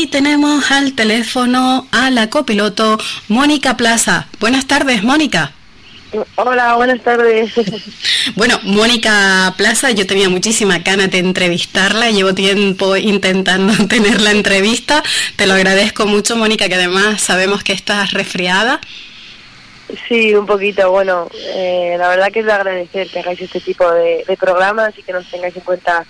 Y tenemos al teléfono a la copiloto Mónica Plaza. Buenas tardes, Mónica. Hola, buenas tardes. Bueno, Mónica Plaza, yo tenía muchísima ganas de entrevistarla, llevo tiempo intentando tener la entrevista, te lo agradezco mucho, Mónica, que además sabemos que estás resfriada. Sí, un poquito, bueno, eh, la verdad que es de agradecer que hagáis este tipo de, programas y que nos tengáis en cuenta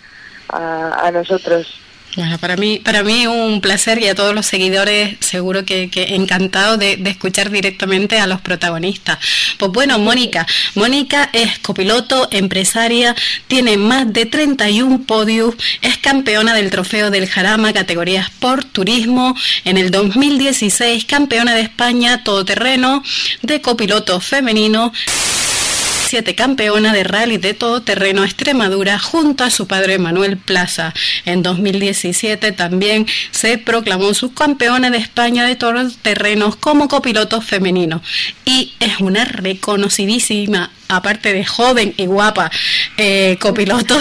a nosotros. Bueno, para mí, para mí un placer y a todos los seguidores seguro que, encantado de, escuchar directamente a los protagonistas. Pues bueno, Mónica, Mónica es copiloto, empresaria, tiene más de 31 podios, es campeona del trofeo del Jarama, categoría Sport, Turismo, en el 2016 campeona de España todoterreno de copiloto femenino campeona de rally de todoterreno Extremadura junto a su padre Manuel Plaza. En 2017 también se proclamó subcampeona de España de todoterrenos como copiloto femenino y es una reconocidísima aparte de joven y guapa eh, copiloto,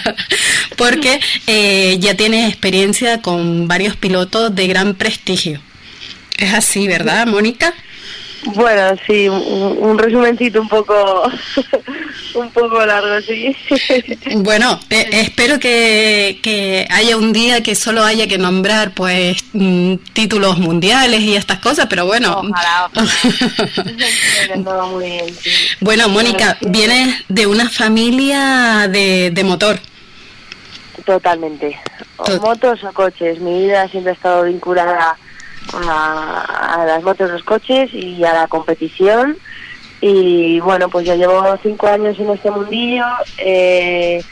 porque eh, ya tiene experiencia con varios pilotos de gran prestigio. Es así, ¿verdad, Mónica? Bueno, sí, un, resumencito un poco un poco largo, sí. Bueno, eh, espero que, haya un día que solo haya que nombrar pues mm, títulos mundiales y estas cosas, pero bueno. Bueno, Mónica, vienes de una familia de, de motor. Totalmente. O motos o coches. Mi vida siempre ha estado vinculada a, las motos, los coches y a la competición. Y bueno, pues ya llevo cinco años en este mundillo. Eh,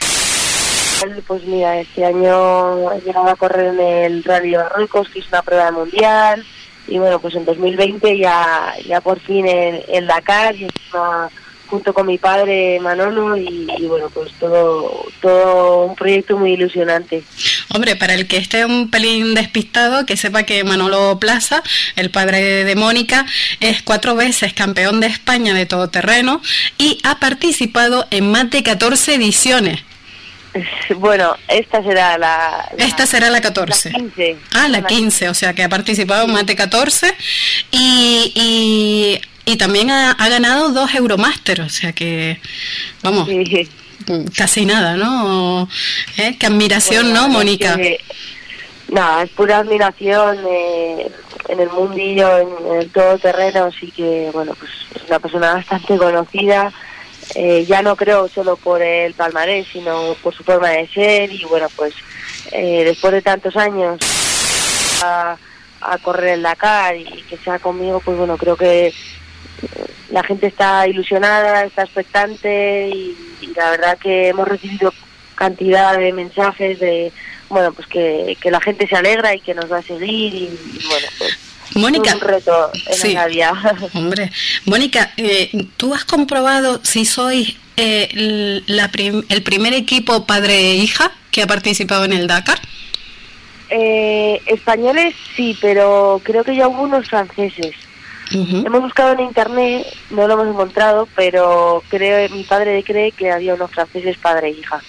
pues mira, este año he llegado a correr en el Rally de Marruecos, que es una prueba mundial. Y bueno, pues en 2020 ya, ya por fin en, en Dakar, y junto con mi padre Manolo, y, y bueno, pues todo, todo un proyecto muy ilusionante. Hombre, para el que esté un pelín despistado, que sepa que Manolo Plaza, el padre de Mónica, es cuatro veces campeón de España de todoterreno y ha participado en más de 14 ediciones. Bueno, esta será la... esta será la 14. La 15. Ah, la 15, o sea que ha participado en más de 14 y, y, también ha, ganado dos Euromaster, o sea que, vamos, casi nada, ¿no? ¿Eh? Qué admiración, ¿no, Mónica? nada, es pura admiración eh, en el mundillo, en, el todo terreno, así que, bueno, pues es una persona bastante conocida, eh, ya no creo solo por el palmarés, sino por su forma de ser y, bueno, pues después de tantos años a, a correr en la Dakar y que sea conmigo, pues bueno, creo que la gente está ilusionada, está expectante y, la verdad que hemos recibido cantidad de mensajes de bueno pues que, la gente se alegra y que nos va a seguir y, bueno pues Mónica, un reto en sí, Hombre, Mónica, eh, ¿tú has comprobado si sois eh, el primer equipo padre e hija que ha participado en el Dakar? Eh, españoles sí, pero creo que ya algunos franceses. Hemos buscado en internet, no lo hemos encontrado, pero creo mi padre cree que había unos franceses padre e hija.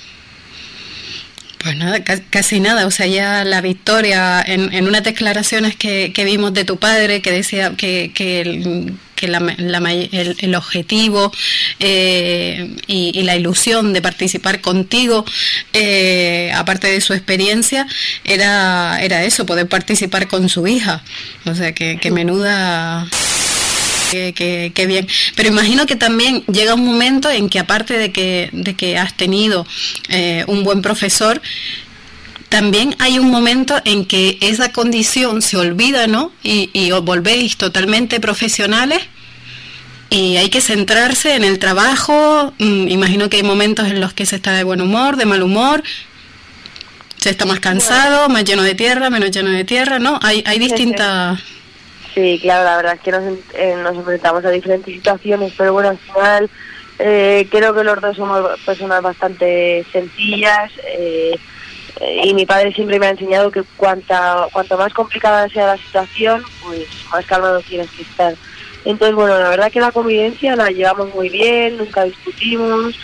Pues nada, casi nada. O sea, ya la victoria en, en unas declaraciones que, que, vimos de tu padre que decía que, que, el, que la, el, objetivo eh, y, la ilusión de participar contigo, eh, aparte de su experiencia, era, era eso, poder participar con su hija. O sea, que, que menuda Qué, bien. Pero imagino que también llega un momento en que aparte de que, de que has tenido eh, un buen profesor, también hay un momento en que esa condición se olvida, ¿no? Y, y os volvéis totalmente profesionales y hay que centrarse en el trabajo. Mm, imagino que hay momentos en los que se está de buen humor, de mal humor, se está más cansado, más lleno de tierra, menos lleno de tierra, ¿no? Hay, hay distintas... Sí, claro, la verdad es que nos, eh, nos enfrentamos a diferentes situaciones, pero bueno, al final eh, creo que los dos somos personas bastante sencillas eh, y mi padre siempre me ha enseñado que cuanta, cuanto más complicada sea la situación, pues más calmado tienes que estar. Entonces, bueno, la verdad que la convivencia la llevamos muy bien, nunca discutimos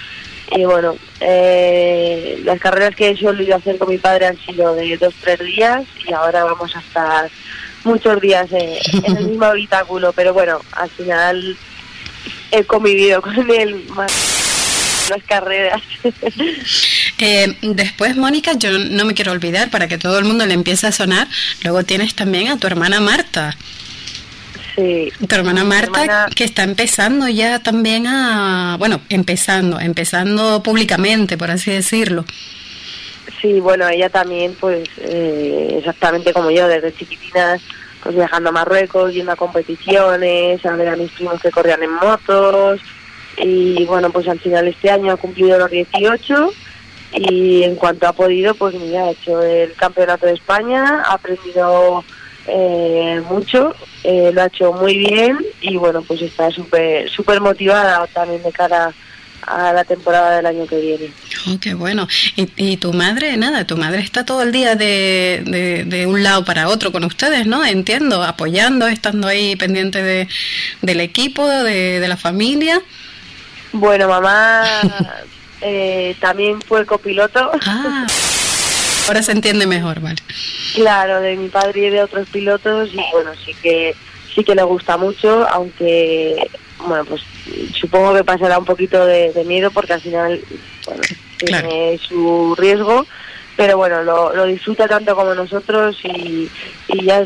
Y bueno, eh, las carreras que he solido hacer con mi padre han sido de dos, tres días y ahora vamos a estar muchos días en el mismo habitáculo, pero bueno, al final he convivido con él más las carreras. Eh, después, Mónica, yo no me quiero olvidar, para que todo el mundo le empiece a sonar, luego tienes también a tu hermana Marta. Sí. Tu hermana Marta, que está empezando ya también a, bueno, empezando, empezando públicamente, por así decirlo. Sí, bueno, ella también, pues, eh, exactamente como yo, desde chiquitinas, pues viajando a Marruecos, yendo a competiciones, a ver a mis primos que corrían en motos, y bueno, pues al final este año ha cumplido los 18 y en cuanto ha podido, pues mira, ha hecho el campeonato de España, ha aprendido eh, mucho, eh, lo ha hecho muy bien y bueno, pues está súper súper motivada también de cara a la temporada del año que viene. Oh, qué bueno. ¿Y, ¿Y, tu madre, nada, tu madre está todo el día de, de, de, un lado para otro con ustedes, ¿no? Entiendo, apoyando, estando ahí pendiente de, del equipo, de, de la familia. Bueno, mamá eh, también fue copiloto. Ah, ahora se entiende mejor, vale. Claro, de mi padre y de otros pilotos y bueno, sí que sí que le gusta mucho, aunque bueno, pues supongo que pasará un poquito de, de miedo porque al final, bueno, tiene su riesgo, pero bueno, lo, lo, disfruta tanto como nosotros y, y ya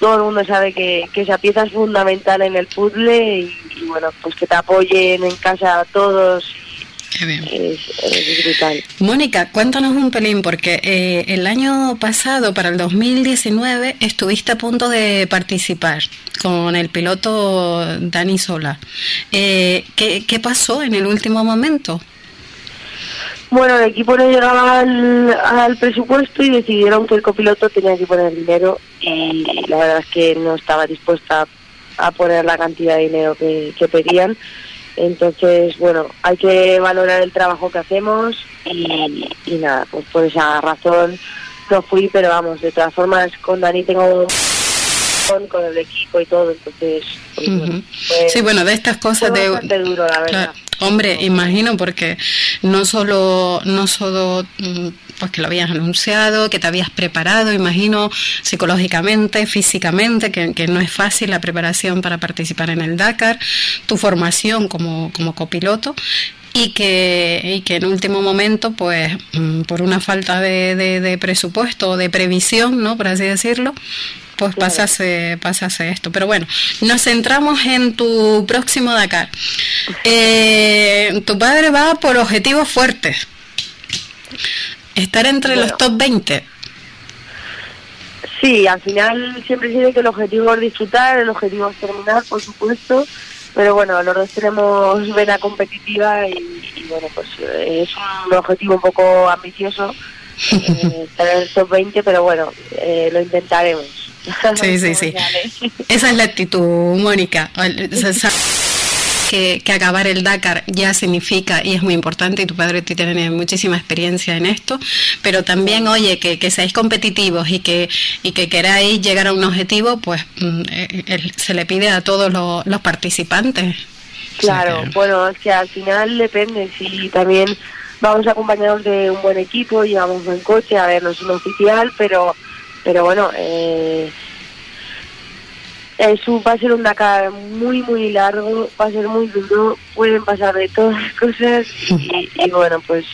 todo el mundo sabe que, que, esa pieza es fundamental en el puzzle y, y, bueno, pues que te apoyen en casa a todos Qué bien. Es, es, brutal. Mónica, cuéntanos un pelín, porque eh, el año pasado, para el 2019, estuviste a punto de participar con el piloto Dani Sola. Eh, ¿qué, ¿Qué pasó en el último momento? Bueno, el equipo no llegaba al, al, presupuesto y decidieron que el copiloto tenía que poner dinero y la verdad es que no estaba dispuesta a poner la cantidad de dinero que, que pedían. Entonces, bueno, hay que valorar el trabajo que hacemos y, y, nada, pues por esa razón no fui, pero vamos, de todas formas con Dani tengo con el equipo y todo, entonces... Pues, uh -huh. sí, bueno, de estas cosas de... duro, la verdad. Claro. Hombre, imagino porque no solo, no solo pues que lo habías anunciado, que te habías preparado, imagino psicológicamente, físicamente, que, no es fácil la preparación para participar en el Dakar, tu formación como, como copiloto y que, y que en último momento, pues por una falta de, de, de presupuesto o de previsión, ¿no? por así decirlo, pues pasase, pasase esto. Pero bueno, nos centramos en tu próximo Dakar. Eh, tu padre va por objetivos fuertes. Estar entre bueno. los top 20. Sí, al final siempre dice que el objetivo es disfrutar, el objetivo es terminar, por supuesto. Pero bueno, los dos tenemos vena competitiva y, y bueno, pues es un objetivo un poco ambicioso eh, estar en el top 20, pero bueno, eh, lo intentaremos. Sí, sí, sí. Esa es la actitud, Mónica. Que, que, acabar el Dakar ya significa, y es muy importante, y tu padre tiene muchísima experiencia en esto, pero también, oye, que, que seáis competitivos y que, y que queráis llegar a un objetivo, pues eh, se le pide a todos los, los participantes. Claro, o sea bueno, es que al final depende, si también vamos acompañados de un buen equipo, llevamos buen coche, a ver, no es un oficial, pero pero bueno, eh, eso va a ser un Dakar muy, muy largo, va a ser muy duro, pueden pasar de todas las cosas y, y bueno, pues...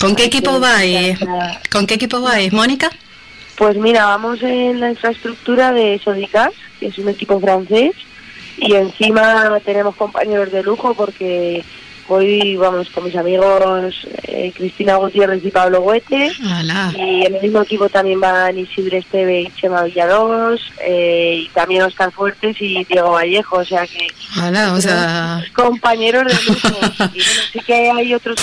¿Con qué equipo vais? ¿Con qué equipo vais, Mónica? Pues mira, vamos en la infraestructura de Sodicas, que es un equipo francés, y encima tenemos compañeros de lujo porque Hoy vamos con mis amigos eh, Cristina Gutiérrez y Pablo Huete. Hola. Y en el mismo equipo también van Isidre Esteve y Chema Villados. Eh, y también Oscar Fuertes y Diego Vallejo. O sea que. Hola, o sea. Compañeros de lujo. y bueno, sí que hay otros.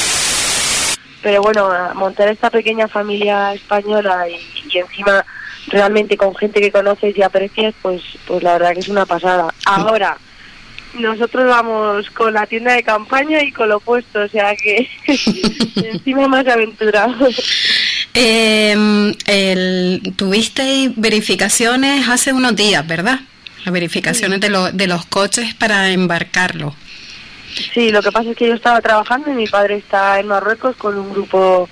Pero bueno, montar esta pequeña familia española y, y encima realmente con gente que conoces y aprecias, pues, pues la verdad que es una pasada. Ahora nosotros vamos con la tienda de campaña y con lo opuesto, o sea que encima más aventurados. Eh, el, tuviste verificaciones hace unos días, ¿verdad? Las verificaciones sí. de, lo, de los coches para embarcarlo. Sí, lo que pasa es que yo estaba trabajando y mi padre está en Marruecos con un grupo,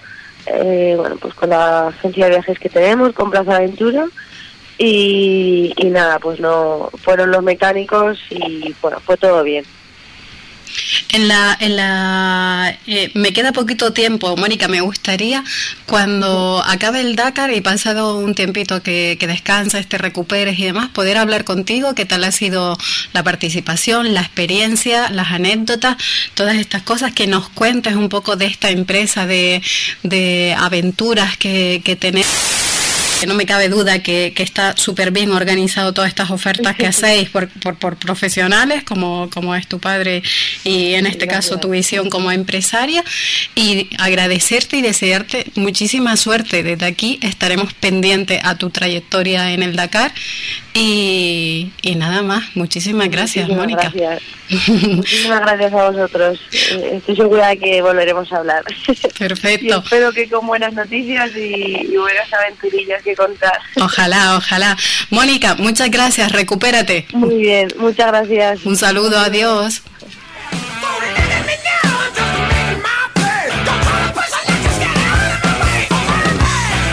eh, bueno, pues con la agencia de viajes que tenemos, con Plaza Aventura. Y, y nada, pues no, fueron los mecánicos y bueno, fue todo bien. En la, en la, eh, me queda poquito tiempo, Mónica, me gustaría cuando acabe el Dakar y pasado un tiempito que, que descanses, te recuperes y demás, poder hablar contigo, qué tal ha sido la participación, la experiencia, las anécdotas, todas estas cosas, que nos cuentes un poco de esta empresa de, de aventuras que, que tenemos no me cabe duda que, está súper bien organizado todas estas ofertas que hacéis por, por, profesionales, como, como es tu padre y en este caso tu visión como empresaria, y agradecerte y desearte muchísima suerte. Desde aquí estaremos pendientes a tu trayectoria en el Dakar y, nada más, muchísimas gracias, Mónica. Gracias. muchísimas gracias a vosotros. Eh, estoy segura de que volveremos a hablar. Perfecto. Y espero que con buenas noticias y, y buenas aventurillas que contar. Ojalá, ojalá. Mónica, muchas gracias, recupérate. Muy bien, muchas gracias. Un saludo, adiós.